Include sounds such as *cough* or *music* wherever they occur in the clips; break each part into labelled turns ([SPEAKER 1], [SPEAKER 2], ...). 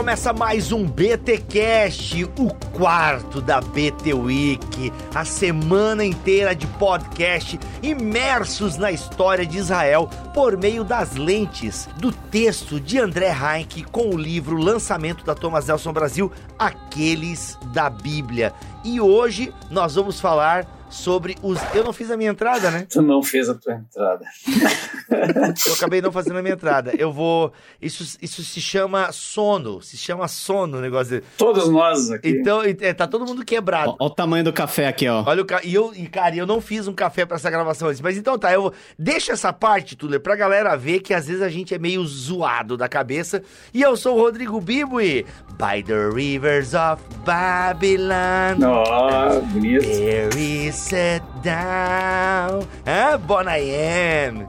[SPEAKER 1] Começa mais um BTcast, o quarto da BT Week, a semana inteira de podcast imersos na história de Israel por meio das lentes do texto de André Heinck com o livro Lançamento da Thomas Nelson Brasil, Aqueles da Bíblia. E hoje nós vamos falar sobre os. Eu não fiz a minha entrada, né?
[SPEAKER 2] Tu não fez a tua entrada. *laughs* *laughs*
[SPEAKER 1] Eu acabei não fazendo a minha entrada. Eu vou. Isso, isso se chama sono. Se chama sono o negócio dele.
[SPEAKER 2] Todos nós aqui.
[SPEAKER 1] Então, é, tá todo mundo quebrado.
[SPEAKER 3] Olha o tamanho do café aqui, ó.
[SPEAKER 1] Olha o ca... e eu, e cara, eu não fiz um café pra essa gravação antes. Mas então tá, eu vou... deixa essa parte, Tuller, pra galera ver que às vezes a gente é meio zoado da cabeça. E eu sou o Rodrigo Bibo e By the rivers of Babylon.
[SPEAKER 2] Ó, bonito.
[SPEAKER 1] There is set down. Ah, bon I am.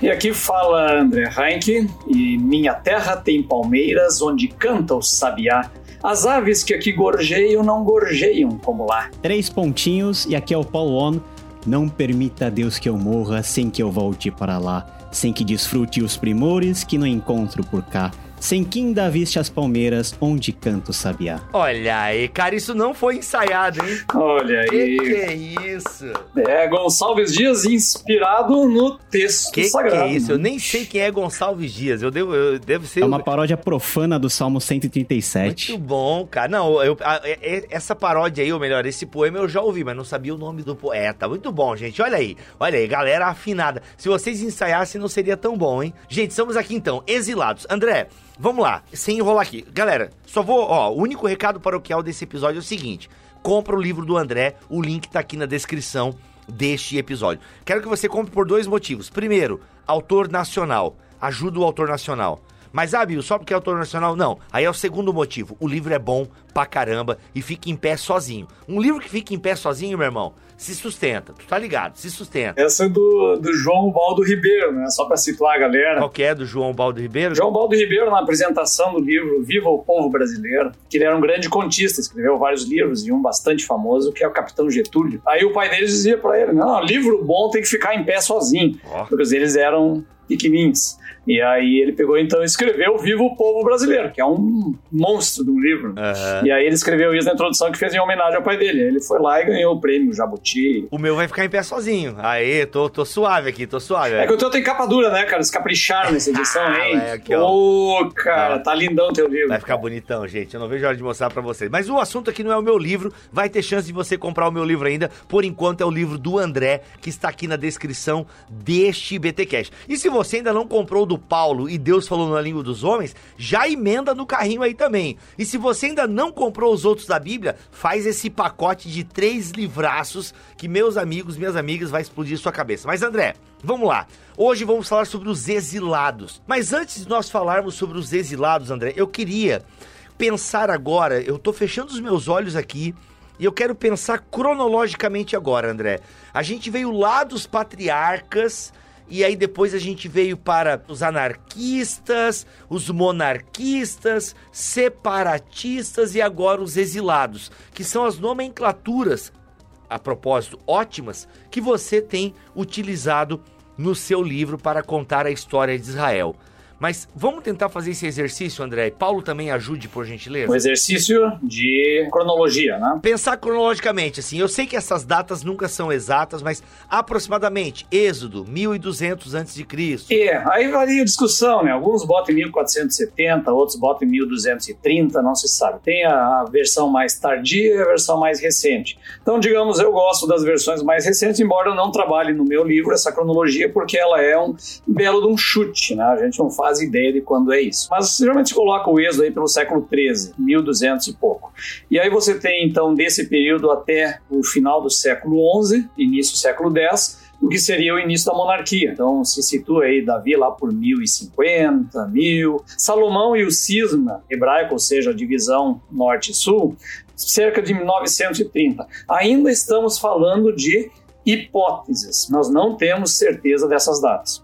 [SPEAKER 2] E aqui fala André Heinck, e minha terra tem palmeiras onde canta o sabiá. As aves que aqui gorjeiam não gorjeiam como lá.
[SPEAKER 3] Três pontinhos e aqui é o Paulo On. Não permita a Deus que eu morra sem que eu volte para lá, sem que desfrute os primores que não encontro por cá. Sem que ainda viste as palmeiras onde canta o sabiá.
[SPEAKER 1] Olha aí, cara, isso não foi ensaiado, hein?
[SPEAKER 2] Olha
[SPEAKER 1] Que
[SPEAKER 2] aí.
[SPEAKER 1] que é isso?
[SPEAKER 2] É, Gonçalves Dias inspirado no texto
[SPEAKER 1] Que que
[SPEAKER 2] sagrado.
[SPEAKER 1] é isso? Eu nem sei quem é Gonçalves Dias. Eu devo, eu devo ser.
[SPEAKER 3] É uma paródia profana do Salmo 137.
[SPEAKER 1] Muito bom, cara. Não, eu, a- é- é- essa paródia aí, ou melhor, esse poema eu já ouvi, mas não sabia o nome do poeta. Muito bom, gente. Olha aí. Olha aí, galera afinada. Se vocês ensaiassem, não seria tão bom, hein? Gente, estamos aqui então, exilados. André, vamos lá. Sem enrolar aqui. Galera, só vou. Ó, o único recado paroquial desse episódio é o seguinte: compra o livro do André. O link tá aqui na descrição deste episódio. Quero que você compre por dois motivos. Primeiro, autor nacional. Ajuda o autor nacional. Mas, ah, Bill, só porque é autor nacional? Não. Aí é o segundo motivo. O livro é bom pra caramba e fica em pé sozinho. Um livro que fica em pé sozinho, meu irmão, se sustenta. Tu tá ligado? Se sustenta.
[SPEAKER 2] Essa é do, do João Baldo Ribeiro, né? Só para situar a galera.
[SPEAKER 1] Qual que é do João Baldo Ribeiro?
[SPEAKER 2] João Baldo Ribeiro, na apresentação do livro Viva o Povo Brasileiro, que ele era um grande contista, escreveu vários livros e um bastante famoso, que é o Capitão Getúlio. Aí o pai dele dizia pra ele: Não, livro bom tem que ficar em pé sozinho,
[SPEAKER 1] Ó.
[SPEAKER 2] porque eles eram pequenininhos. E aí ele pegou então e escreveu Viva o Povo Brasileiro, que é um monstro de um livro.
[SPEAKER 1] Aham.
[SPEAKER 2] E aí ele escreveu isso na introdução que fez em homenagem ao pai dele. Ele foi lá e ganhou o prêmio Jabuti.
[SPEAKER 1] O meu vai ficar em pé sozinho. Aê, tô, tô suave aqui, tô suave.
[SPEAKER 2] É que o teu tem capa dura, né, cara? Eles capricharam nessa edição,
[SPEAKER 1] Ah,
[SPEAKER 2] hein?
[SPEAKER 1] é, aqui.
[SPEAKER 2] Ô, cara,
[SPEAKER 1] Vai.
[SPEAKER 2] tá lindão o teu livro.
[SPEAKER 1] Vai ficar bonitão, gente. Eu não vejo a hora de mostrar pra vocês. Mas o assunto aqui não é o meu livro. Vai ter chance de você comprar o meu livro ainda. Por enquanto é o livro do André, que está aqui na descrição deste BTcast. E se você ainda não comprou o do Paulo e Deus falou na língua dos homens, já emenda no carrinho aí também. E se você ainda não comprou os outros da Bíblia, faz esse pacote de três livraços que meus amigos, minhas amigas, vai explodir sua cabeça. Mas André, vamos lá. Hoje vamos falar sobre os exilados. Mas antes de nós falarmos sobre os exilados, André, eu queria pensar agora, eu tô fechando os meus olhos aqui e eu quero pensar cronologicamente agora, André. A gente veio lá dos patriarcas e aí depois a gente veio para os anarquistas, os monarquistas, separatistas e agora os exilados, que são as nomenclaturas, a propósito, ótimas, que você tem utilizado no seu livro para contar a história de Israel. Mas vamos tentar fazer esse exercício, André. Paulo também ajude, por gentileza.
[SPEAKER 2] Um exercício de cronologia, né?
[SPEAKER 1] Pensar cronologicamente, assim, eu sei que essas datas nunca são exatas, mas aproximadamente, Êxodo, 1200 a.C.
[SPEAKER 2] É, aí varia a discussão, né? Alguns botam em 1470, outros botam em 1230, não se sabe. Tem a a versão mais tardia e a versão mais recente. Então, digamos, eu gosto das versões mais recentes, embora eu não trabalhe no meu livro essa cronologia, porque ela é um belo de um chute, né? A gente não faz ideia de quando é isso. Mas geralmente coloca o êxodo aí pelo século 13, 1200 e pouco. E aí você tem, então, desse período até o final do século 11, início do século 10, o que seria o início da monarquia. Então se situa aí Davi lá por 1050, 1000, Salomão e o cisma hebraico, ou seja, a divisão norte e sul, cerca de 1930. Ainda estamos falando de hipóteses, nós não temos certeza dessas datas.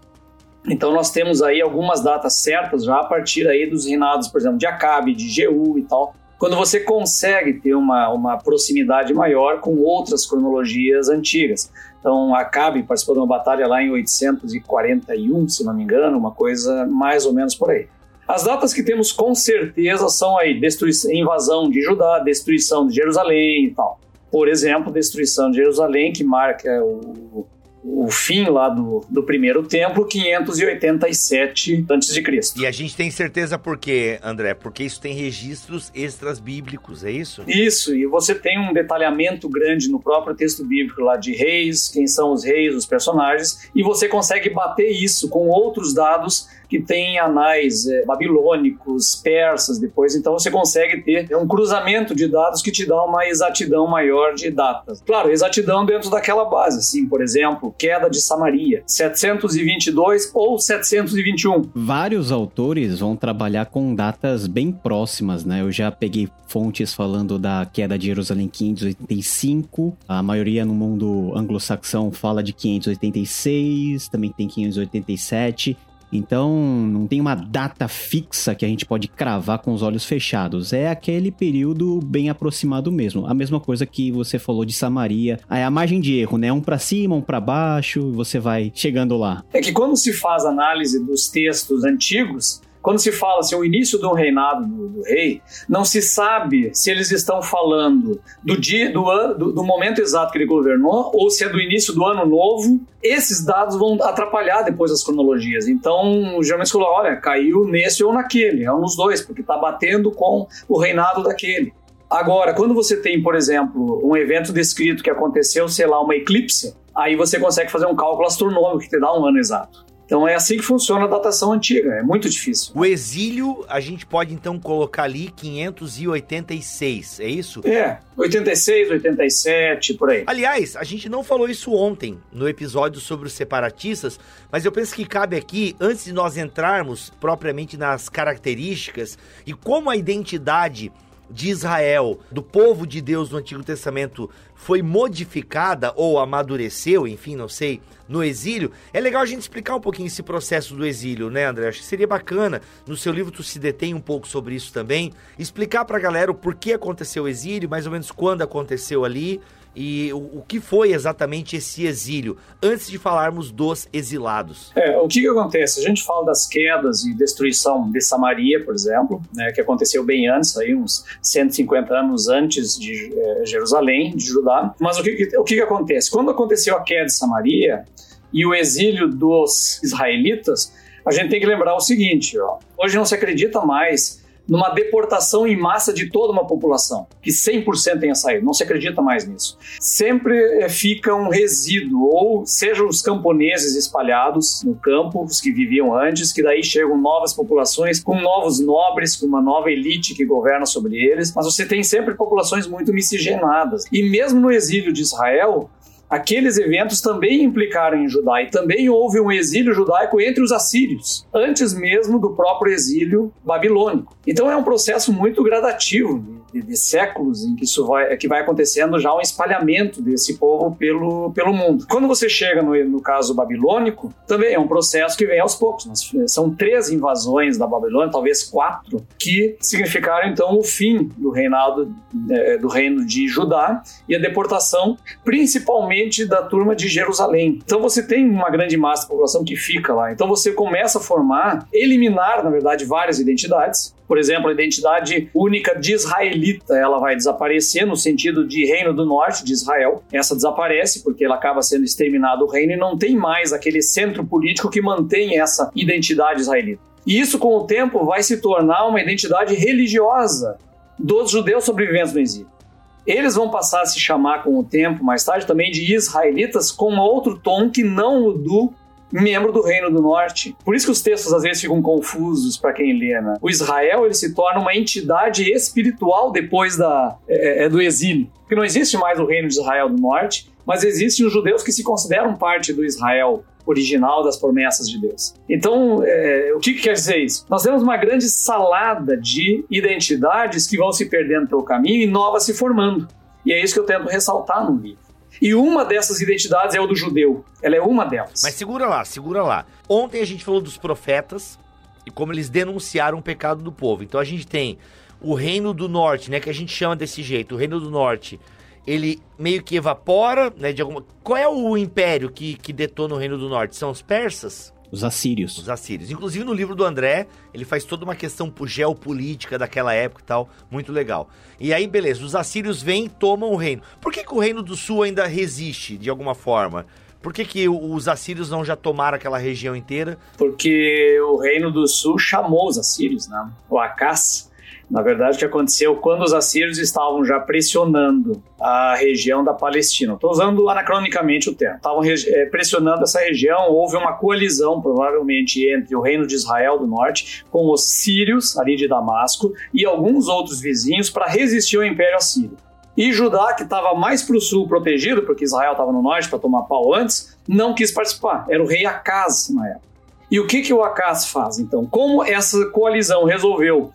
[SPEAKER 2] Então nós temos aí algumas datas certas já a partir aí dos reinados, por exemplo, de Acabe, de Jeú e tal. Quando você consegue ter uma, uma proximidade maior com outras cronologias antigas. Então, Acabe participou de uma batalha lá em 841, se não me engano, uma coisa mais ou menos por aí. As datas que temos com certeza são aí destruição, invasão de Judá, destruição de Jerusalém e tal. Por exemplo, destruição de Jerusalém, que marca o, o fim lá do, do primeiro templo, 587 a.C.
[SPEAKER 1] E a gente tem certeza por quê, André? Porque isso tem registros extras bíblicos, é isso?
[SPEAKER 2] Isso, e você tem um detalhamento grande no próprio texto bíblico lá de reis, quem são os reis, os personagens, e você consegue bater isso com outros dados que tem anais é, babilônicos, persas depois, então você consegue ter um cruzamento de dados que te dá uma exatidão maior de datas. Claro, exatidão dentro daquela base, assim, por exemplo, queda de Samaria, 722 ou 721.
[SPEAKER 3] Vários autores vão trabalhar com datas bem próximas, né? Eu já peguei fontes falando da queda de Jerusalém 585, a maioria no mundo anglo-saxão fala de 586, também tem 587. Então, não tem uma data fixa que a gente pode cravar com os olhos fechados. É aquele período bem aproximado mesmo. A mesma coisa que você falou de Samaria. É a margem de erro, né? Um para cima, um para baixo, você vai chegando lá.
[SPEAKER 2] É que quando se faz análise dos textos antigos, quando se fala assim, o início do reinado do, do, rei, não se sabe se eles estão falando do dia, do, do, do, momento exato que ele governou ou se é do início do ano novo. Esses dados vão atrapalhar depois as cronologias. Então, geralmente falou, olha, caiu nesse ou naquele, é um dos dois, porque está batendo com o reinado daquele. Agora, quando você tem, por exemplo, um evento descrito que aconteceu, sei lá, uma eclipse, aí você consegue fazer um cálculo astronômico que te dá um ano exato. Então é assim que funciona a datação antiga, é muito difícil.
[SPEAKER 1] O exílio, a gente pode então colocar ali 586, é isso?
[SPEAKER 2] É, 86, 87, por aí.
[SPEAKER 1] Aliás, a gente não falou isso ontem no episódio sobre os separatistas, mas eu penso que cabe aqui, antes de nós entrarmos propriamente nas características e como a identidade de Israel, do povo de Deus no Antigo Testamento, foi modificada ou amadureceu, enfim, não sei, no exílio, é legal a gente explicar um pouquinho esse processo do exílio, né, André? Acho que seria bacana, no seu livro tu se detém um pouco sobre isso também, explicar pra galera o porquê aconteceu o exílio, mais ou menos quando aconteceu ali, e o, o, que foi exatamente esse exílio, antes de falarmos dos exilados.
[SPEAKER 2] É, o que, que acontece? A gente fala das quedas e destruição de Samaria, por exemplo, né, que aconteceu bem antes, aí, uns 150 anos antes de é, Jerusalém, de Judá. Mas o que, que, o que, que acontece? Quando aconteceu a queda de Samaria e o exílio dos israelitas, a gente tem que lembrar o seguinte: ó, hoje não se acredita mais numa deportação em massa de toda uma população, que 100% tenha saído. Não se acredita mais nisso. Sempre é, fica um resíduo, ou seja, os camponeses espalhados no campo, os que viviam antes, que daí chegam novas populações com novos nobres, com uma nova elite que governa sobre eles, mas você tem sempre populações muito miscigenadas. E mesmo no exílio de Israel, aqueles eventos também implicaram em Judá e também houve um exílio judaico entre os assírios, antes mesmo do próprio exílio babilônico. Então é um processo muito gradativo de, de, séculos em que isso vai, que vai acontecendo já um espalhamento desse povo pelo, pelo mundo. Quando você chega no, no caso babilônico, também é um processo que vem aos poucos. São três invasões da Babilônia, talvez quatro, que significaram então o fim do reinado é, do reino de Judá e a deportação, principalmente da turma de Jerusalém. Então você tem uma grande massa da população que fica lá. Então você começa a formar, eliminar, na verdade, várias identidades por exemplo, a identidade única de israelita, ela vai desaparecer no sentido de reino do norte de Israel. Essa desaparece porque ela acaba sendo exterminado o reino e não tem mais aquele centro político que mantém essa identidade israelita. E isso, com o tempo, vai se tornar uma identidade religiosa dos judeus sobreviventes no exílio. Eles vão passar a se chamar com o tempo, mais tarde, também de israelitas, com outro tom que não o do membro do Reino do Norte. Por isso que os textos às vezes ficam confusos para quem lê. Né? O Israel ele se torna uma entidade espiritual depois da, é, é, do exílio. Porque não existe mais o Reino de Israel do Norte, mas existem os judeus que se consideram parte do Israel original das promessas de Deus. Então, é, o que, que, quer dizer isso? Nós temos uma grande salada de identidades que vão se perdendo pelo caminho e novas se formando. E é isso que eu tento ressaltar no livro. E uma dessas identidades é o do judeu. Ela é uma delas.
[SPEAKER 1] Mas segura lá, segura lá. Ontem a gente falou dos profetas e como eles denunciaram o pecado do povo. Então a gente tem o reino do norte, né, que a gente chama desse jeito, o reino do norte. Ele meio que evapora, né, de alguma... Qual é o império que, que detona o reino do norte? São os persas?
[SPEAKER 3] Os assírios.
[SPEAKER 1] Os assírios. Inclusive no livro do André, ele faz toda uma questão geopolítica daquela época e tal, muito legal. E aí, beleza, os assírios vêm e tomam o reino. Por que, que o reino do sul ainda resiste, de alguma forma? Por que, que os assírios não já tomaram aquela região inteira?
[SPEAKER 2] Porque o reino do sul chamou os assírios, né? O Acás na verdade, o que aconteceu quando os assírios estavam já pressionando a região da Palestina. Estou usando anacronicamente o termo. Estavam é, pressionando essa região, houve uma coalizão, provavelmente, entre o reino de Israel do norte com os sírios, ali de Damasco, e alguns outros vizinhos para resistir ao Império Assírio. E Judá, que estava mais para o sul protegido, porque Israel estava no norte para tomar pau antes, não quis participar. Era o rei Acaz na época. E o que, que o Acaz faz, então? Como essa coalizão resolveu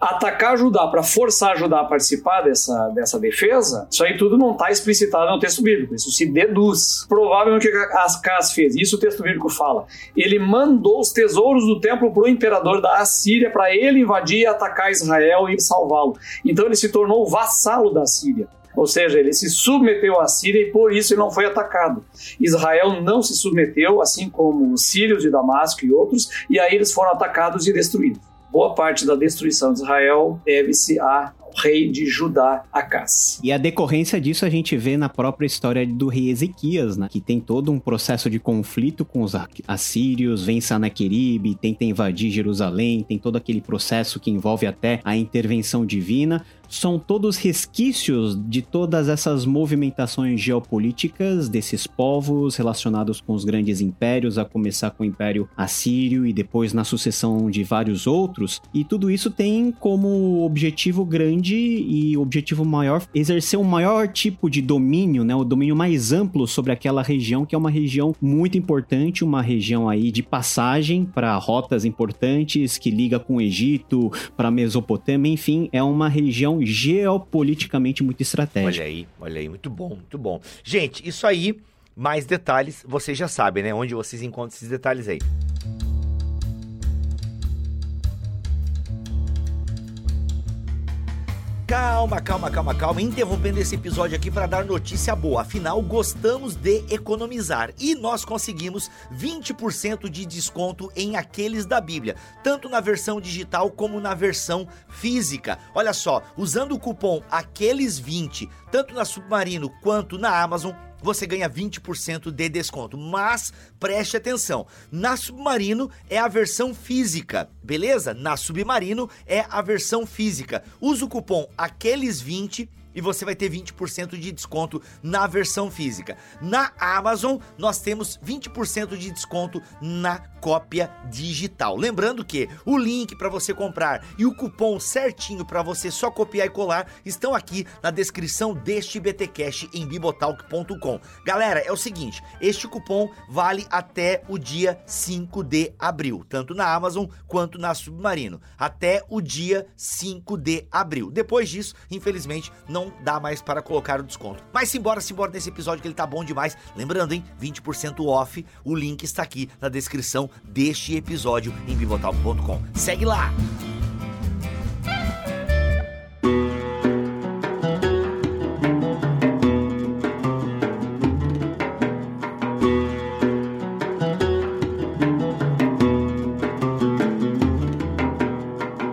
[SPEAKER 2] atacar Judá para forçar Judá a participar dessa, dessa defesa, isso aí tudo não está explicitado no texto bíblico, isso se deduz. Provavelmente o que Ascas fez, isso o texto bíblico fala. Ele mandou os tesouros do templo para o imperador da Assíria para ele invadir e atacar Israel e salvá-lo. Então ele se tornou vassalo da Síria. Ou seja, ele se submeteu à Síria e por isso ele não foi atacado. Israel não se submeteu, assim como os sírios de Damasco e outros, e aí eles foram atacados e destruídos boa parte da destruição de Israel deve-se a rei de Judá, Acás.
[SPEAKER 3] E a decorrência disso a gente vê na própria história do rei Ezequias, né? que tem todo um processo de conflito com os assírios, vem Sanaqueribe, tenta invadir Jerusalém, tem todo aquele processo que envolve até a intervenção divina são todos resquícios de todas essas movimentações geopolíticas desses povos relacionados com os grandes impérios, a começar com o Império Assírio e depois na sucessão de vários outros. E tudo isso tem como objetivo grande e objetivo maior exercer um maior tipo de domínio, né, o domínio mais amplo sobre aquela região, que é uma região muito importante, uma região aí de passagem para rotas importantes que liga com o Egito, para Mesopotâmia, enfim, é uma região geopoliticamente muito estratégica.
[SPEAKER 1] Olha aí, olha aí, muito bom, muito bom. Gente, isso aí, mais detalhes, vocês já sabem, né? Onde vocês encontram esses detalhes aí. Calma, calma, calma, calma. Interrompendo esse episódio aqui para dar notícia boa. Afinal, gostamos de economizar e nós conseguimos 20% de desconto em aqueles da Bíblia, tanto na versão digital como na versão física. Olha só, usando o cupom aqueles20, tanto na Submarino quanto na Amazon, você ganha 20% de desconto. Mas preste atenção, na Submarino é a versão física, beleza? Na Submarino é a versão física. Usa o cupom aqueles20 e você vai ter 20% de desconto na versão física. Na Amazon, nós temos 20% de desconto na cópia digital. Lembrando que o link para você comprar e o cupom certinho para você só copiar e colar estão aqui na descrição deste BTcast em bibotalk.com. Galera, é o seguinte, este cupom vale até o dia 5 de abril, tanto na Amazon quanto na Submarino, até o dia 5 de abril. Depois disso, infelizmente, não não dá mais para colocar o desconto. Mas simbora, simbora nesse episódio que ele tá bom demais. Lembrando, hein, 20% off, o link está aqui na descrição deste episódio em bibotalk.com. Segue lá!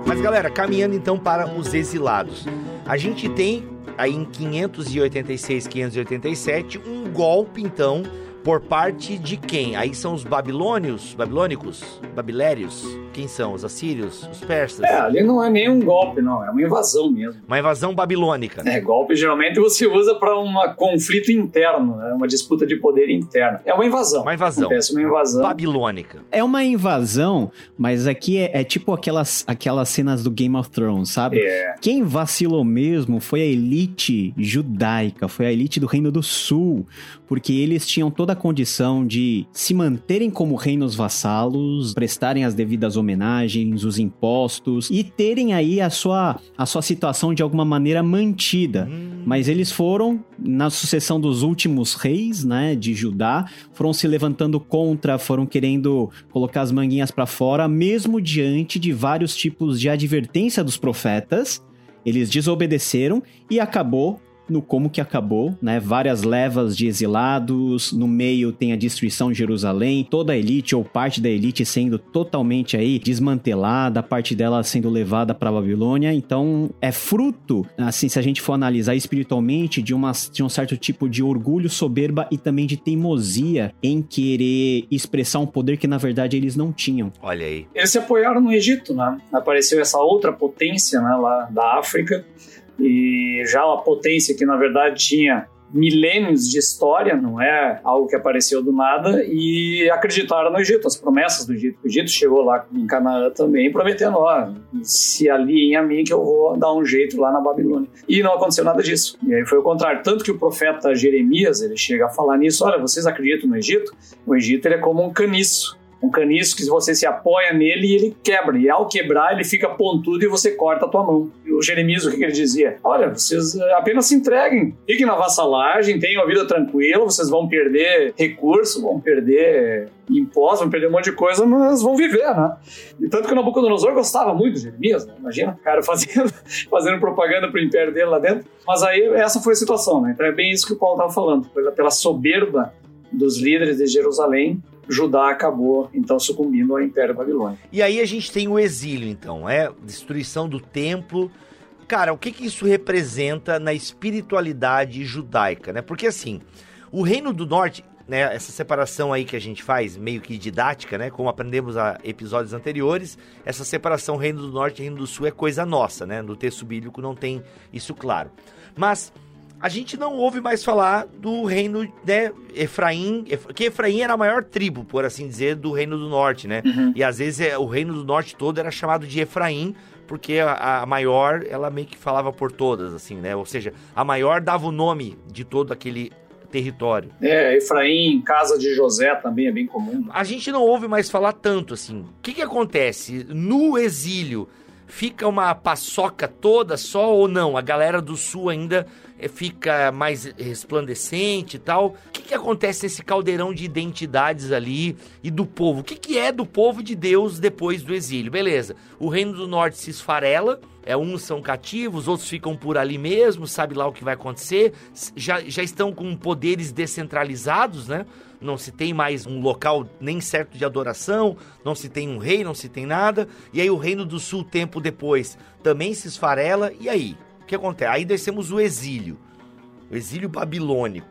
[SPEAKER 1] Mas galera, caminhando então para os exilados. A gente tem aí em 586, 587, um golpe então por parte de quem? Aí são os babilônios, babilônicos, babilérios. Quem são? Os assírios, os persas?
[SPEAKER 2] É, ali não é nem um golpe, não, é uma invasão mesmo.
[SPEAKER 1] Uma invasão babilônica.
[SPEAKER 2] É, golpe geralmente você usa para um conflito interno, né? uma disputa de poder interno. É uma invasão.
[SPEAKER 1] Uma invasão.
[SPEAKER 2] Acontece uma invasão.
[SPEAKER 1] Babilônica.
[SPEAKER 3] É uma invasão, mas aqui é, é, tipo aquelas, aquelas cenas do Game of Thrones, sabe?
[SPEAKER 2] É.
[SPEAKER 3] Quem vacilou mesmo foi a elite judaica, foi a elite do Reino do Sul, porque eles tinham toda da condição de se manterem como reinos vassalos, prestarem as devidas homenagens, os impostos e terem aí a sua, a sua situação de alguma maneira mantida. Hum. Mas eles foram, na sucessão dos últimos reis, né, de Judá, foram se levantando contra, foram querendo colocar as manguinhas para fora, mesmo diante de vários tipos de advertência dos profetas. Eles desobedeceram e acabou no como que acabou, né? Várias levas de exilados, no meio tem a destruição de Jerusalém, toda a elite ou parte da elite sendo totalmente aí desmantelada, parte dela sendo levada para Babilônia. Então, é fruto, assim, se a gente for analisar espiritualmente, de, uma, de um certo tipo de orgulho, soberba e também de teimosia em querer expressar um poder que na verdade eles não tinham.
[SPEAKER 1] Olha aí.
[SPEAKER 2] Eles se apoiaram no Egito, né? Apareceu essa outra potência, né, lá da África e já uma potência que na verdade tinha milênios de história, não é algo que apareceu do nada, e acreditaram no Egito, as promessas do Egito. O Egito chegou lá em Canaã também, prometendo: ó, se aliem a mim que eu vou dar um jeito lá na Babilônia. E não aconteceu nada disso. E aí foi o contrário. Tanto que o profeta Jeremias, ele chega a falar nisso: olha, vocês acreditam no Egito? O Egito ele é como um caniço um caniço que você se apoia nele e ele quebra. E ao quebrar, ele fica pontudo e você corta a tua mão. E o Jeremias, o que, ele dizia? Olha, vocês eh, apenas se entreguem. Fiquem na vassalagem, tenham a vida tranquila, vocês vão perder recurso, vão perder impostos, vão perder um monte de coisa, mas vão viver, né? E tanto que o Nabucodonosor gostava muito de Jeremias, né? Imagina, o cara *laughs* fazendo, fazendo propaganda pro império dele lá dentro. Mas aí essa foi a situação, né? Então é bem isso que o Paulo estava falando. Pela soberba dos líderes de Jerusalém, Judá acabou então sucumbindo ao Império Babilônico.
[SPEAKER 1] E aí a gente tem o exílio, então, é destruição do templo. Cara, o que, que isso representa na espiritualidade judaica, né? Porque assim, o Reino do Norte, né, essa separação aí que a gente faz, meio que didática, né, como aprendemos a episódios anteriores, essa separação Reino do Norte e Reino do Sul é coisa nossa, né? No texto bíblico não tem isso claro. Mas a gente não ouve mais falar do reino, né, Efraim, que Efraim era a maior tribo, por assim dizer, do reino do norte, né? Uhum. E às vezes é, o reino do norte todo era chamado de Efraim, porque a, a, maior, ela meio que falava por todas, assim, né? Ou seja, a maior dava o nome de todo aquele território.
[SPEAKER 2] É, Efraim, casa de José também é bem comum.
[SPEAKER 1] A gente não ouve mais falar tanto, assim. O que que acontece? No exílio, fica uma paçoca toda só ou não? A galera do sul ainda eh, fica mais resplandecente e tal. O que, que acontece nesse caldeirão de identidades ali e do povo? O que, que é do povo de Deus depois do exílio? Beleza, o reino do norte se esfarela, é, uns são cativos, outros ficam por ali mesmo, sabe lá o que vai acontecer, já, já estão com poderes descentralizados, né? Não se tem mais um local nem certo de adoração, não se tem um rei, não se tem nada. E aí o reino do sul, tempo depois, também se esfarela. E aí? O que acontece? Aí descemos o exílio, o exílio babilônico.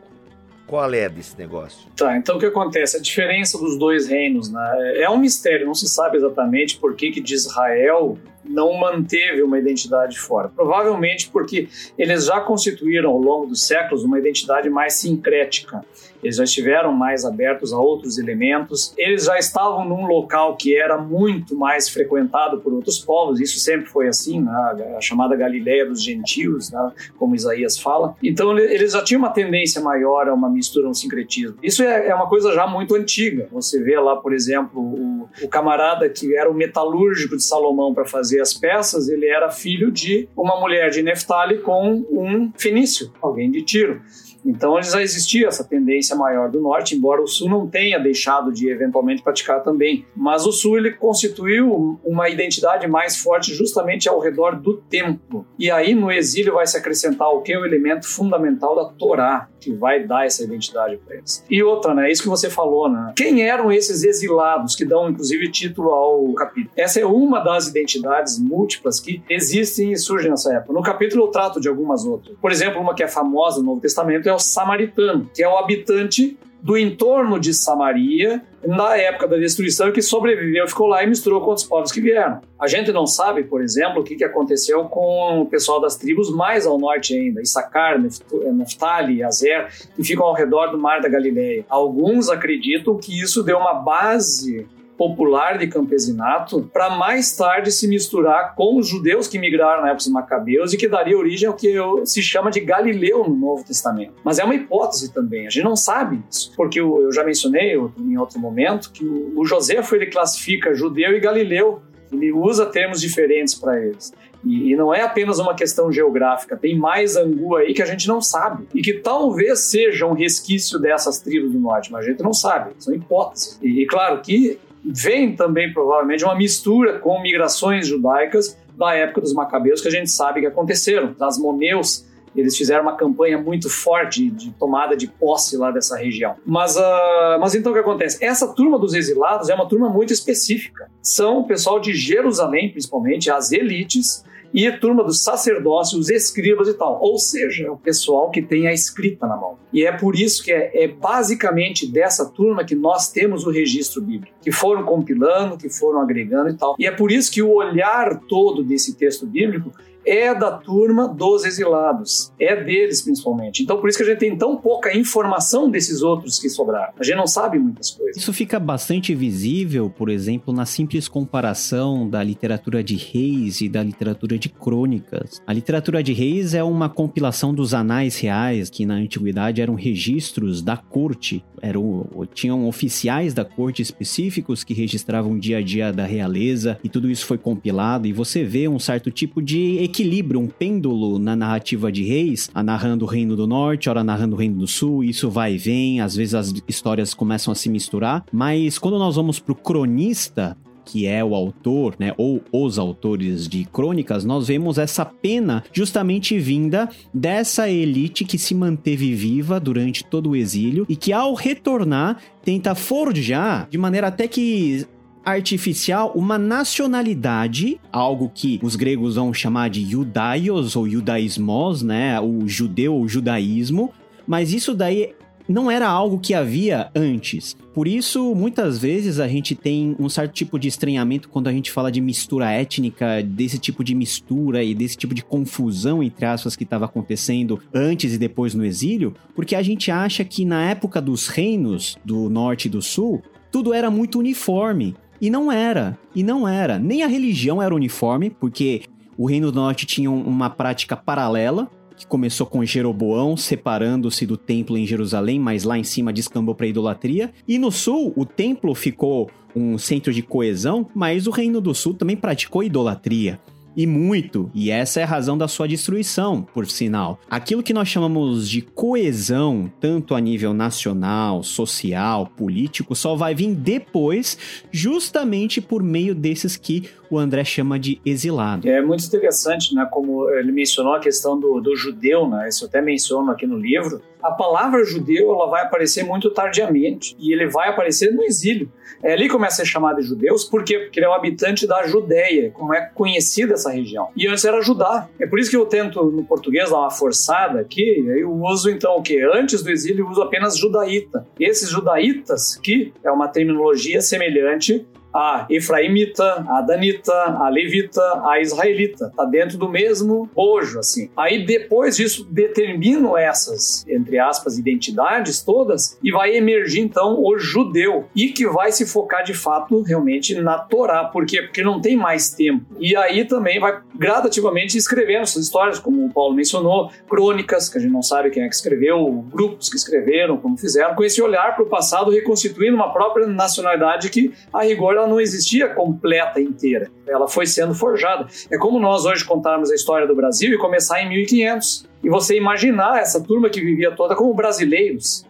[SPEAKER 1] Qual é desse negócio?
[SPEAKER 2] Tá, então o que acontece? A diferença dos dois reinos né? é um mistério, não se sabe exatamente por que, que de Israel não manteve uma identidade fora. Provavelmente porque eles já constituíram ao longo dos séculos uma identidade mais sincrética. Eles já estiveram mais abertos a outros elementos. Eles já estavam num local que era muito mais frequentado por outros povos. Isso sempre foi assim, né? a chamada Galileia dos gentios, né? como Isaías fala. Então eles já tinham uma tendência maior a uma mistura, um sincretismo. Isso é, é uma coisa já muito antiga. Você vê lá, por exemplo, o, o camarada que era o metalúrgico de Salomão para fazer as peças, ele era filho de uma mulher de Neftali com um fenício, alguém de Tiro. Então já existia essa tendência maior do norte, embora o sul não tenha deixado de eventualmente praticar também. Mas o sul ele constituiu uma identidade mais forte justamente ao redor do templo. E aí no exílio vai se acrescentar o que é o elemento fundamental da Torá, que vai dar essa identidade para eles. E outra, né, isso que você falou, né? Quem eram esses exilados que dão inclusive título ao capítulo? Essa é uma das identidades múltiplas que existem e surgem nessa época. No capítulo eu trato de algumas outras. Por exemplo, uma que é famosa no Novo Testamento é é o samaritano, que é o habitante do entorno de Samaria na época da destruição que sobreviveu, ficou lá e misturou com os povos que vieram. A gente não sabe, por exemplo, o que aconteceu com o pessoal das tribos mais ao norte ainda, Issacar, Neftali, Azer, que ficam ao redor do Mar da Galileia. Alguns acreditam que isso deu uma base popular de campesinato para mais tarde se misturar com os judeus que migraram na época dos Macabeus e que daria origem ao que se chama de Galileu no Novo Testamento. Mas é uma hipótese também, a gente não sabe isso, porque eu já mencionei em outro momento que o Joséfo ele classifica judeu e Galileu ele usa termos diferentes para eles. E, não é apenas uma questão geográfica, tem mais angu aí que a gente não sabe. E que talvez seja um resquício dessas tribos do norte, mas a gente não sabe, são hipóteses. E, e claro que vem também provavelmente uma mistura com migrações judaicas da época dos macabeus que a gente sabe que aconteceram. As moneus eles fizeram uma campanha muito forte de tomada de posse lá dessa região. Mas, uh, mas então o que acontece? Essa turma dos exilados é uma turma muito específica. São o pessoal de Jerusalém, principalmente, as elites, e turma do sacerdócio, os escribas e tal. Ou seja, o pessoal que tem a escrita na mão. E é por isso que é, é basicamente dessa turma que nós temos o registro bíblico, que foram compilando, que foram agregando e tal. E é por isso que o olhar todo desse texto bíblico é da turma dos exilados, é deles principalmente. Então por isso que a gente tem tão pouca informação desses outros que sobraram. A gente não sabe muitas coisas.
[SPEAKER 3] Isso fica bastante visível, por exemplo, na simples comparação da literatura de reis e da literatura de crônicas. A literatura de reis é uma compilação dos anais reais, que na antiguidade eram registros da corte, eram, tinham oficiais da corte específicos que registravam o dia a dia da realeza, e tudo isso foi compilado, e você vê um certo tipo de equilíbrio, um pêndulo na narrativa de Reis, a narrando o Reino do Norte, ora narrando o Reino do Sul, isso vai e vem, às vezes as histórias começam a se misturar, mas quando nós vamos pro cronista, que é o autor, né, ou os autores de crônicas, nós vemos essa pena justamente vinda dessa elite que se manteve viva durante todo o exílio e que ao retornar tenta forjar de maneira até que artificial uma nacionalidade, algo que os gregos vão chamar de judaios ou judaísmos, né? O judeu ou judaísmo. Mas isso daí não era algo que havia antes. Por isso, muitas vezes a gente tem um certo tipo de estranhamento quando a gente fala de mistura étnica, desse tipo de mistura e desse tipo de confusão, entre aspas, que estava acontecendo antes e depois no exílio, porque a gente acha que na época dos reinos do norte e do sul, tudo era muito uniforme. E não era. E não era. Nem a religião era uniforme, porque o Reino do Norte tinha uma prática paralela, que começou com Jeroboão separando-se do templo em Jerusalém, mas lá em cima descambou para idolatria. E no sul, o templo ficou um centro de coesão, mas o Reino do Sul também praticou idolatria. E muito, e essa é a razão da sua destruição, por sinal. Aquilo que nós chamamos de coesão, tanto a nível nacional, social, político, só vai vir depois, justamente por meio desses que o André chama de exilado.
[SPEAKER 2] É muito interessante, né? Como ele mencionou a questão do, do judeu, né? Isso eu até menciono aqui no livro. A palavra judeu ela vai aparecer muito tardiamente e ele vai aparecer no exílio. É ali que começa a ser chamado de judeus, por quê? Porque ele é um habitante da Judéia, como é conhecida essa região. E antes era Judá. É por isso que eu tento no português dar uma forçada aqui, eu uso então o que? Antes do exílio eu uso apenas judaíta. Esses judaítas, que é uma terminologia semelhante a Efraimita, a Danita, a Levita, a Israelita. Tá dentro do mesmo bojo, assim. Aí depois disso determinam essas, entre aspas, identidades todas e vai emergir então o judeu e que vai se focar de fato realmente na Torá. Por quê? Porque não tem mais tempo. E aí também vai gradativamente escrevendo essas histórias, como o Paulo mencionou, crônicas, que a gente não sabe quem é que escreveu, grupos que escreveram, como fizeram, com esse olhar para o passado, reconstituindo uma própria nacionalidade que, a rigor, ela não existia completa inteira. Ela foi sendo forjada. É como nós hoje contarmos a história do Brasil e começar em 1500. E você imaginar essa turma que vivia toda como brasileiros.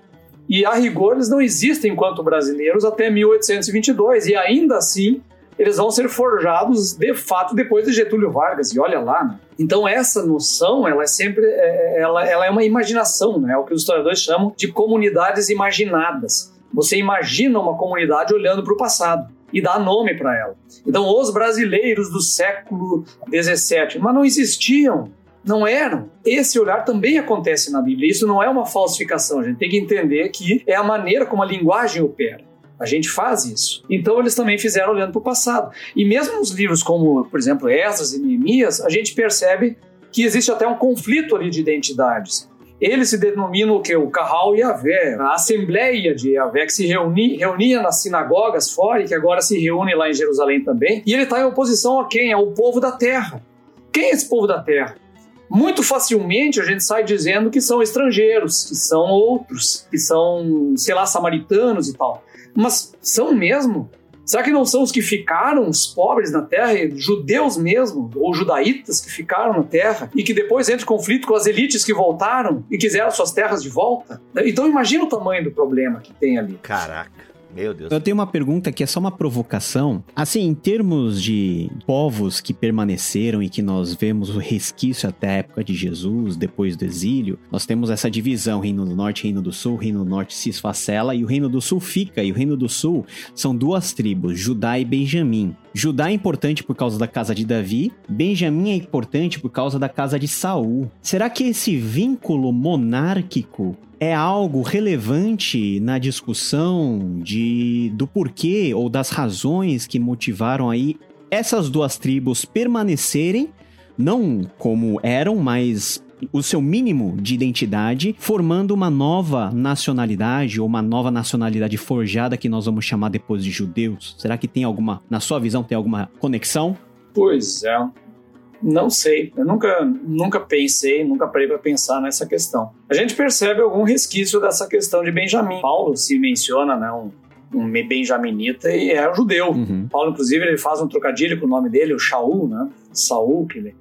[SPEAKER 2] E a rigor eles não existem enquanto brasileiros até 1822. E ainda assim eles vão ser forjados de fato depois de Getúlio Vargas. E olha lá, né? Então essa noção, ela é sempre, é, ela, ela é uma imaginação, né? É o que os historiadores chamam de comunidades imaginadas. Você imagina uma comunidade olhando para o passado e dá nome para ela. Então, os brasileiros do século XVII, mas não existiam, não eram. Esse olhar também acontece na Bíblia. Isso não é uma falsificação. A gente tem que entender que é a maneira como a linguagem opera. A gente faz isso. Então eles também fizeram olhando para o passado. E mesmo nos livros como, por exemplo, Esdras e Neemias, a gente percebe que existe até um conflito ali de identidades. Eles se denominam o que? O Kahal Yahvé, a Assembleia de Yahvé, que se reuni, reunia nas sinagogas fora e que agora se reúne lá em Jerusalém também. E ele está em oposição a quem? Ao povo da terra. Quem é esse povo da terra? Muito facilmente a gente sai dizendo que são estrangeiros, que são outros, que são, sei lá, samaritanos e tal. Mas são mesmo? Será que não são os que ficaram, os pobres na terra, judeus mesmo, ou judaítas que ficaram na terra e que depois entram em conflito com as elites que voltaram e quiseram suas terras de volta? Então imagina o tamanho do problema que tem ali.
[SPEAKER 1] Caraca. Meu Deus.
[SPEAKER 3] Eu tenho uma pergunta que é só uma provocação. Assim, em termos de povos que permaneceram e que nós vemos o resquício até a época de Jesus, depois do exílio, nós temos essa divisão: Reino do Norte, Reino do Sul. Reino do Norte se esfacela e o Reino do Sul fica. E o Reino do Sul são duas tribos, Judá e Benjamim. Judá é importante por causa da casa de Davi, Benjamim é importante por causa da casa de Saul. Será que esse vínculo monárquico é algo relevante na discussão de do porquê ou das razões que motivaram aí essas duas tribos permanecerem não como eram, mas o seu mínimo de identidade, formando uma nova nacionalidade ou uma nova nacionalidade forjada que nós vamos chamar depois de judeus? Será que tem alguma, na sua visão, tem alguma conexão?
[SPEAKER 2] Pois é. Não sei, eu nunca, nunca pensei, nunca parei para pensar nessa questão. A gente percebe algum resquício dessa questão de Benjamim. Paulo se menciona, né, um, um benjaminita e é um judeu. Uhum. Paulo, inclusive, ele faz um trocadilho com o nome dele, o Shaul, né? Saul, que ele,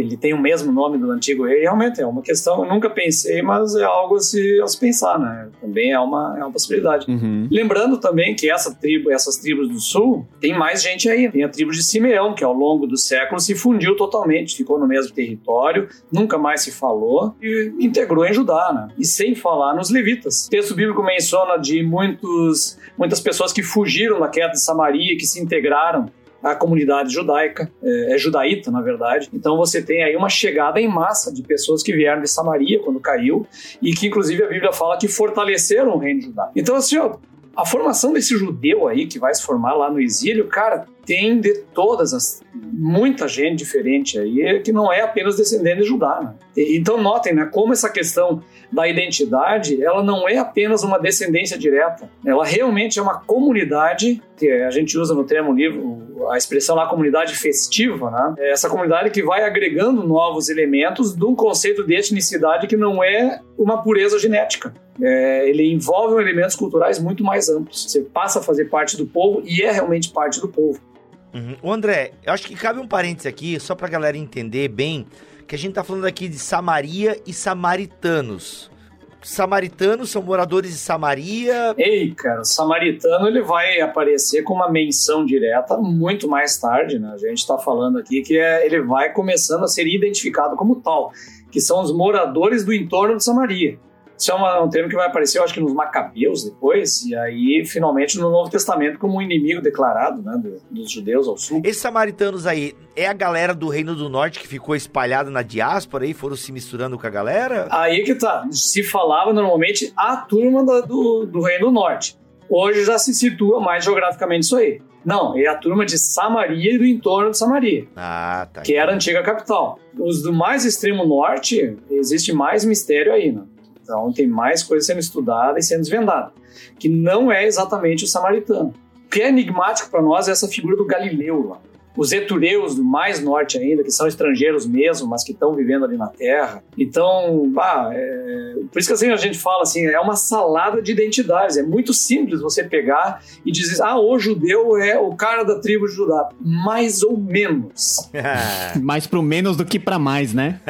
[SPEAKER 2] ele tem o mesmo nome do antigo rei, realmente é uma questão, eu nunca pensei, mas é algo a se, a se pensar, né? Também é uma, é uma possibilidade. Uhum. Lembrando também que essa tribo, essas tribos do sul, tem mais gente aí. Tem a tribo de Simeão, que ao longo dos séculos se fundiu totalmente, ficou no mesmo território, nunca mais se falou e integrou em Judá, né? E sem falar nos levitas. O texto bíblico menciona de muitos, muitas pessoas que fugiram da queda de Samaria, que se integraram a comunidade judaica, é, é, judaíta, na verdade. Então você tem aí uma chegada em massa de pessoas que vieram de Samaria quando caiu e que, inclusive, a Bíblia fala que fortaleceram o reino judaico. Então, assim, ó, a formação desse judeu aí que vai se formar lá no exílio, cara, tem de todas as. muita gente diferente aí que não é apenas descendente de Judá. Né? Então, notem né, como essa questão da identidade ela não é apenas uma descendência direta, ela realmente é uma comunidade, que a gente usa no termo livro, a expressão lá, comunidade festiva, né? É essa comunidade que vai agregando novos elementos de um conceito de etnicidade que não é uma pureza genética. É, ele envolve elementos culturais muito mais amplos. Você passa a fazer parte do povo e é realmente parte do povo.
[SPEAKER 1] Uhum. O André, eu acho que cabe um parênteses aqui, só pra galera entender bem, que a gente tá falando aqui de Samaria e samaritanos. Samaritanos são moradores de Samaria.
[SPEAKER 2] Ei, cara, samaritano ele vai aparecer com uma menção direta muito mais tarde, né? A gente está falando aqui que é, ele vai começando a ser identificado como tal, que são os moradores do entorno de Samaria. Isso é uma, um termo que vai aparecer, eu acho que nos Macabeus depois, e aí, finalmente, no Novo Testamento, como um inimigo declarado, né, do, dos judeus ao sul.
[SPEAKER 1] Esses samaritanos aí, é a galera do Reino do Norte que ficou espalhada na diáspora e foram se misturando com a galera?
[SPEAKER 2] Aí que tá. Se falava normalmente a turma da, do, do Reino do Norte. Hoje já se situa mais geograficamente isso aí. Não, é a turma de Samaria e do entorno de Samaria.
[SPEAKER 1] Ah, tá.
[SPEAKER 2] Que era a antiga capital. Os do mais extremo norte, existe mais mistério aí, né? Então tem mais coisa sendo estudada e sendo desvendada, que não é exatamente o samaritano. O que é enigmático para nós é essa figura do Galileu lá os etureus do mais norte ainda, que são estrangeiros mesmo, mas que estão vivendo ali na terra. Então, pá, é... por isso que assim a gente fala assim, é uma salada de identidades. É muito simples você pegar e dizer, ah, o judeu é o cara da tribo de Judá. Mais ou menos. *laughs*
[SPEAKER 3] mais pro menos do que para mais, né?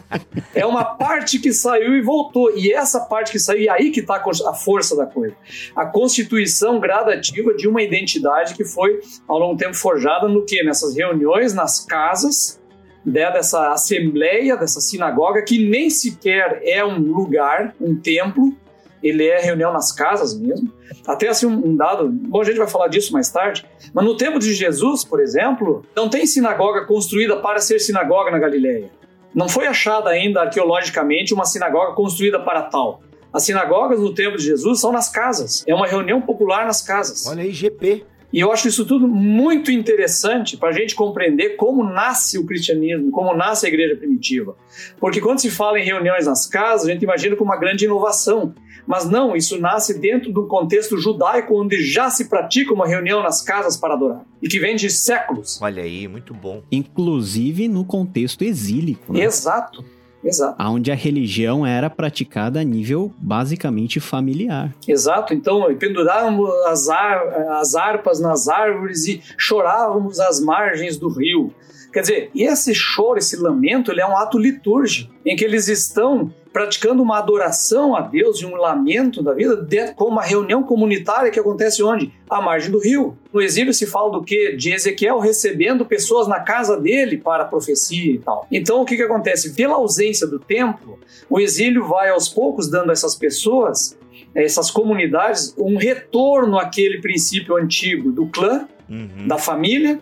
[SPEAKER 3] *laughs*
[SPEAKER 2] é uma parte que saiu e voltou. E essa parte que saiu, e aí que tá a força da coisa. A constituição gradativa de uma identidade que foi, ao longo do tempo, forjada no que? Nessas reuniões nas casas né, dessa assembleia, dessa sinagoga, que nem sequer é um lugar, um templo, ele é reunião nas casas mesmo. Até assim um dado, bom, a gente vai falar disso mais tarde, mas no tempo de Jesus, por exemplo, não tem sinagoga construída para ser sinagoga na Galileia. Não foi achada ainda arqueologicamente uma sinagoga construída para tal. As sinagogas no tempo de Jesus são nas casas. É uma reunião popular nas casas.
[SPEAKER 1] Olha aí, GP.
[SPEAKER 2] E eu acho isso tudo muito interessante para a gente compreender como nasce o cristianismo, como nasce a igreja primitiva. Porque quando se fala em reuniões nas casas, a gente imagina como uma grande inovação. Mas não, isso nasce dentro do contexto judaico, onde já se pratica uma reunião nas casas para adorar. E que vem de séculos.
[SPEAKER 1] Olha aí, muito bom.
[SPEAKER 3] Inclusive no contexto exílico. Né?
[SPEAKER 2] Exato. Exato.
[SPEAKER 3] Onde a religião era praticada a nível basicamente familiar.
[SPEAKER 2] Exato. Então, pendurávamos as, ar, as harpas nas árvores e chorávamos às margens do rio. Quer dizer, esse choro, esse lamento, ele é um ato litúrgico, em que eles estão praticando uma adoração a Deus e um lamento da vida dentro, com uma reunião comunitária que acontece onde? À margem do rio. No exílio se fala do que? De Ezequiel recebendo pessoas na casa dele para a profecia e tal. Então o que, que acontece? Pela ausência do templo, o exílio vai aos poucos dando a essas pessoas, a essas comunidades, um retorno àquele princípio antigo do clã, uhum. da família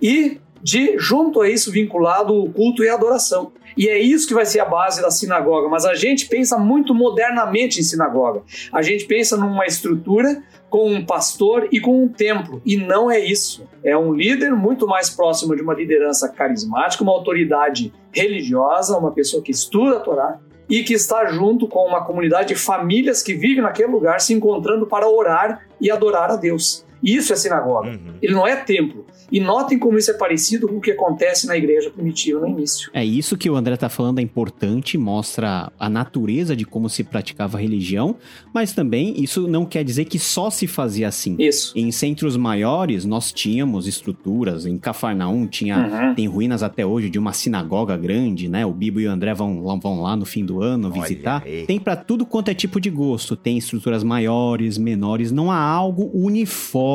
[SPEAKER 2] e de junto a isso vinculado o culto e a adoração. E é isso que vai ser a base da sinagoga. Mas a gente pensa muito modernamente em sinagoga. A gente pensa numa estrutura com um pastor e com um templo. E não é isso. É um líder muito mais próximo de uma liderança carismática, uma autoridade religiosa, uma pessoa que estuda a Torá e que está junto com uma comunidade de famílias que vivem naquele lugar se encontrando para orar e adorar a Deus. Isso é sinagoga. Uhum. Ele não é templo. E notem como isso é parecido com o que acontece na igreja primitiva no início.
[SPEAKER 3] É isso que o André está falando é importante, mostra a natureza de como se praticava a religião, mas também isso não quer dizer que só se fazia assim.
[SPEAKER 2] Isso.
[SPEAKER 3] Em centros maiores nós tínhamos estruturas, em Cafarnaum tinha uhum. tem ruínas até hoje de uma sinagoga grande, né? O Bibo e o André vão, vão lá no fim do ano visitar. Tem para tudo quanto é tipo de gosto, tem estruturas maiores, menores, não há algo uniforme.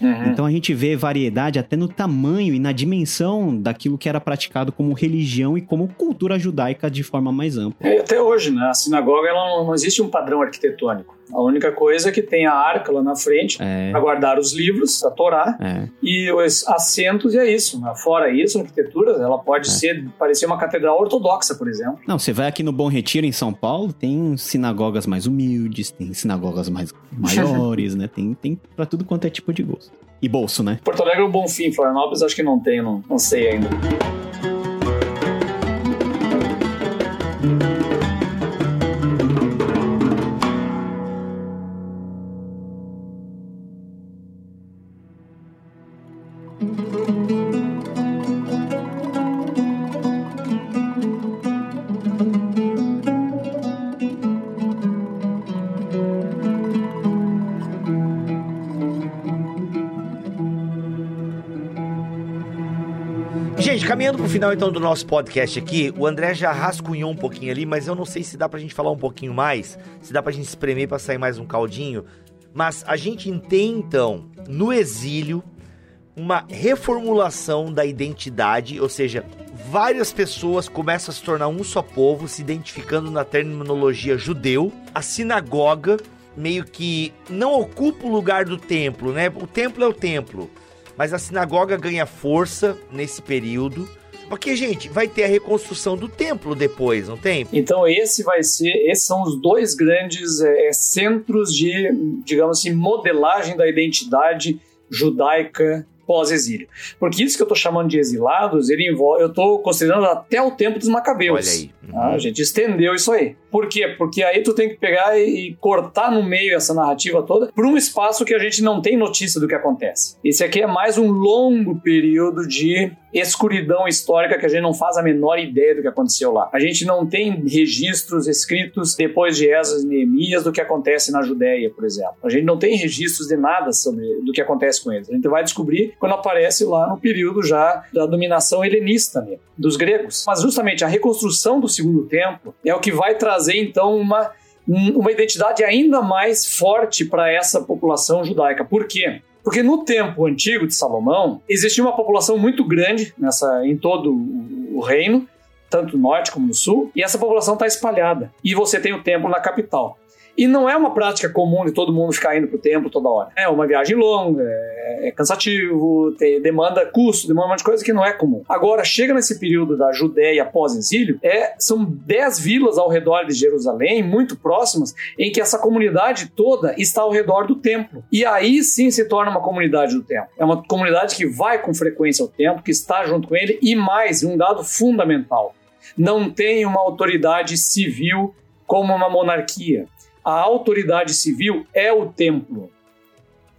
[SPEAKER 3] Uhum. Então a gente vê variedade até no tamanho e na dimensão daquilo que era praticado como religião e como cultura judaica de forma mais ampla.
[SPEAKER 2] É, até hoje, né? A sinagoga ela não, não existe um padrão arquitetônico. A única coisa é que tem a arca lá na frente é. para guardar os livros, a Torá, é. e os assentos, e é isso. Né? Fora isso, a arquitetura ela pode é. ser parecer uma catedral ortodoxa, por exemplo.
[SPEAKER 3] Não, você vai aqui no Bom Retiro, em São Paulo, tem sinagogas mais humildes, tem sinagogas mais *laughs* maiores, né? Tem, tem para tudo quanto é tipo de gosto. E bolso, né?
[SPEAKER 2] Porto Alegre é o Bonfim, Florianópolis acho que não tem, não, não sei ainda.
[SPEAKER 1] Final então do nosso podcast aqui, o André já rascunhou um pouquinho ali, mas eu não sei se dá pra gente falar um pouquinho mais, se dá pra gente espremer pra sair mais um caldinho. Mas a gente tem então, no exílio, uma reformulação da identidade, ou seja, várias pessoas começam a se tornar um só povo, se identificando na terminologia judeu. A sinagoga meio que não ocupa o lugar do templo, né? O templo é o templo mas a sinagoga ganha força nesse período. Porque, gente, vai ter a reconstrução do templo depois, não tem?
[SPEAKER 2] Então, esse vai ser. Esses são os dois grandes é, centros de, digamos assim, modelagem da identidade judaica pós-exílio. Porque isso que eu estou chamando de exilados, ele envolve, eu estou considerando até o tempo dos macabeus.
[SPEAKER 1] Olha aí.
[SPEAKER 2] Uhum. A gente estendeu isso aí. Por quê? Porque aí tu tem que pegar e, cortar no meio essa narrativa toda para um espaço que a gente não tem notícia do que acontece. Esse aqui é mais um longo período de escuridão histórica que a gente não faz a menor ideia do que aconteceu lá. A gente não tem registros escritos depois de Esdras e Neemias do que acontece na Judéia, por exemplo. A gente não tem registros de nada sobre do que acontece com eles. A gente vai descobrir quando aparece lá no período já da dominação helenista mesmo, dos gregos. Mas justamente a reconstrução do segundo templo é o que vai trazer trazer então uma, uma identidade ainda mais forte para essa população judaica. Por quê? Porque no tempo antigo de Salomão existia uma população muito grande nessa em todo o reino, tanto no norte como no sul, e essa população está espalhada. E você tem o templo na capital. E não é uma prática comum de todo mundo ficar indo para o templo toda hora. É uma viagem longa, é, é cansativo, tem, demanda custo, demanda um monte de coisa que não é comum. Agora, chega nesse período da Judéia pós-exílio, é, são dez vilas ao redor de Jerusalém, muito próximas, em que essa comunidade toda está ao redor do templo. E aí sim se torna uma comunidade do templo. É uma comunidade que vai com frequência ao templo, que está junto com ele, e mais, um dado fundamental: não tem uma autoridade civil como uma monarquia a autoridade civil é o templo.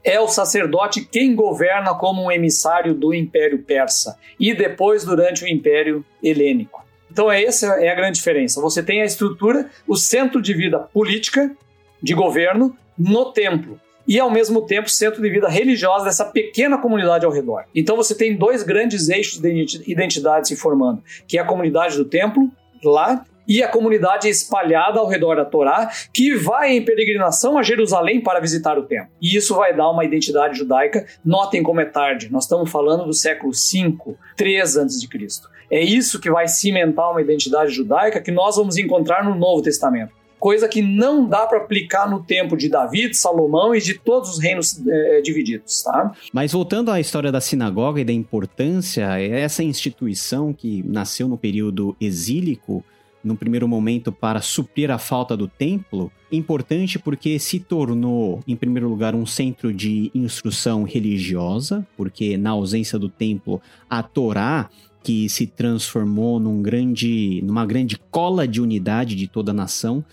[SPEAKER 2] É o sacerdote quem governa como um emissário do Império Persa e depois durante o Império Helênico. Então, é essa é a grande diferença. Você tem a estrutura, o centro de vida política, de governo, no templo e ao mesmo tempo centro de vida religiosa dessa pequena comunidade ao redor. Então você tem dois grandes eixos de identidade se formando, que é a comunidade do templo lá e a comunidade espalhada ao redor da Torá, que vai em peregrinação a Jerusalém para visitar o templo. E isso vai dar uma identidade judaica. Notem como é tarde, nós estamos falando do século 5, 3 a.C. É isso que vai cimentar uma identidade judaica que nós vamos encontrar no Novo Testamento coisa que não dá para aplicar no tempo de Davi, de Salomão e de todos os reinos é, divididos, tá?
[SPEAKER 3] Mas voltando à história da sinagoga e da importância, essa instituição que nasceu no período exílico, no primeiro momento para suprir a falta do templo, importante porque se tornou, em primeiro lugar, um centro de instrução religiosa, porque na ausência do templo, a Torá que se transformou num grande, numa grande cola de unidade de toda a nação,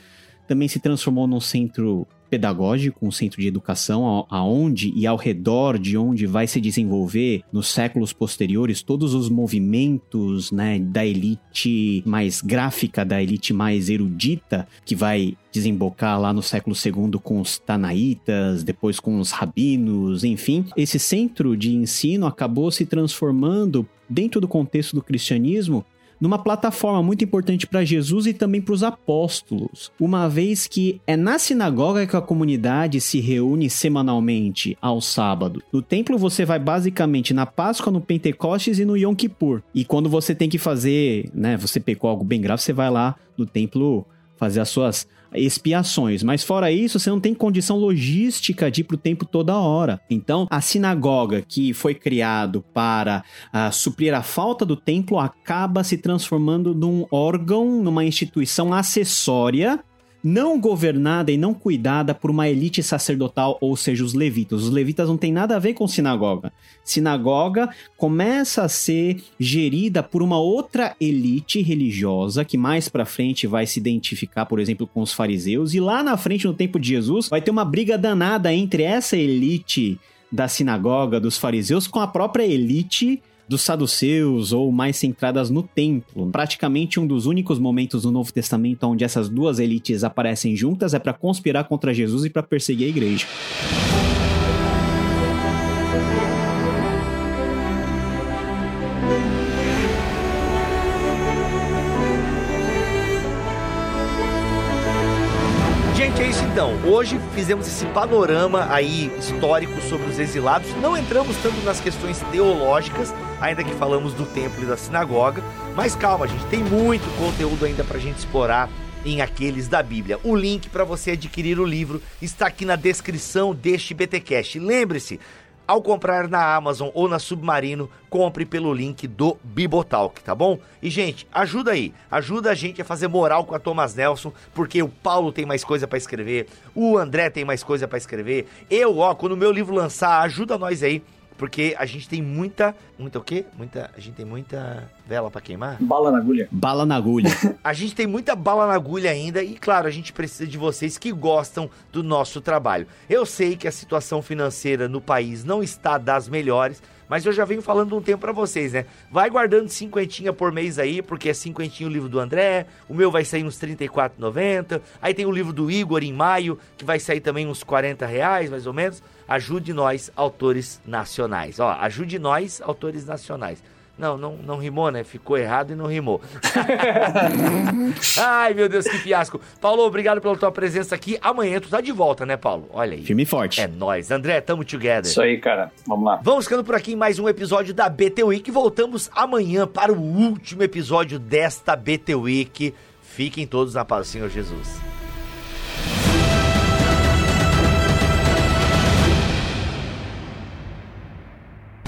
[SPEAKER 3] também se transformou num centro pedagógico, um centro de educação, aonde e ao redor de onde vai se desenvolver nos séculos posteriores todos os movimentos né, da elite mais gráfica, da elite mais erudita, que vai desembocar lá no século II com os tanaítas, depois com os rabinos, enfim. Esse centro de ensino acabou se transformando, dentro do contexto do cristianismo, numa plataforma muito importante para Jesus e também para os apóstolos, uma vez que é na sinagoga que a comunidade se reúne semanalmente ao sábado. No templo você vai basicamente na Páscoa, no Pentecostes e no Yom Kippur. E quando você tem que fazer, né, você pecou algo bem grave, você vai lá no templo fazer as suas expiações. Mas fora isso, você não tem condição logística de ir para o templo toda hora. Então, a sinagoga que foi criado para uh, suprir a falta do templo acaba se transformando num órgão, numa instituição acessória não governada e não cuidada por uma elite sacerdotal, ou seja, os levitas. Os levitas não têm nada a ver com sinagoga. Sinagoga começa a ser gerida por uma outra elite religiosa que mais para frente vai se identificar, por exemplo, com os fariseus e lá na frente no tempo de Jesus vai ter uma briga danada entre essa elite da sinagoga dos fariseus com a própria elite dos saduceus ou mais centradas no templo. Praticamente um dos únicos momentos no Novo Testamento onde essas duas elites aparecem juntas é para conspirar contra Jesus e para perseguir a igreja.
[SPEAKER 1] Então. Hoje fizemos esse panorama aí histórico sobre os exilados. Não entramos tanto nas questões teológicas, ainda que falamos do templo e da sinagoga. Mas calma, gente, tem muito conteúdo ainda pra gente explorar em aqueles da Bíblia. O link para você adquirir o livro está aqui na descrição deste BTcast. Lembre-se, ao comprar na Amazon ou na Submarino, compre pelo link do Bibotalk, tá bom? E gente, ajuda aí, ajuda a gente a fazer moral com a Thomas Nelson, porque o Paulo tem mais coisa para escrever, o André tem mais coisa para escrever. Eu, ó, quando o meu livro lançar, ajuda nós aí porque a gente tem muita. Muita o quê? Muita. A gente tem muita vela para queimar?
[SPEAKER 2] Bala na agulha.
[SPEAKER 3] Bala na agulha. *laughs*
[SPEAKER 1] a gente tem muita bala na agulha ainda e, claro, a gente precisa de vocês que gostam do nosso trabalho. Eu sei que a situação financeira no país não está das melhores. Mas eu já venho falando um tempo para vocês, né? Vai guardando cinquentinha por mês aí, porque é cinquentinho o livro do André, o meu vai sair uns R$ 34,90. Aí tem o livro do Igor em maio, que vai sair também uns 40 reais, mais ou menos. Ajude nós, autores nacionais. Ó, ajude nós, autores nacionais. Não, não, não rimou, né? Ficou errado e não rimou. *laughs* Ai, meu Deus, que fiasco. Paulo, obrigado pela tua presença aqui. Amanhã tu tá de volta, né, Paulo? Olha aí.
[SPEAKER 3] Filme forte.
[SPEAKER 1] É nós. André, tamo together.
[SPEAKER 2] Isso aí, cara. Vamos lá.
[SPEAKER 1] Vamos ficando por aqui em mais um episódio da BT Week. Voltamos amanhã para o último episódio desta BT Week. Fiquem todos na paz Senhor Jesus.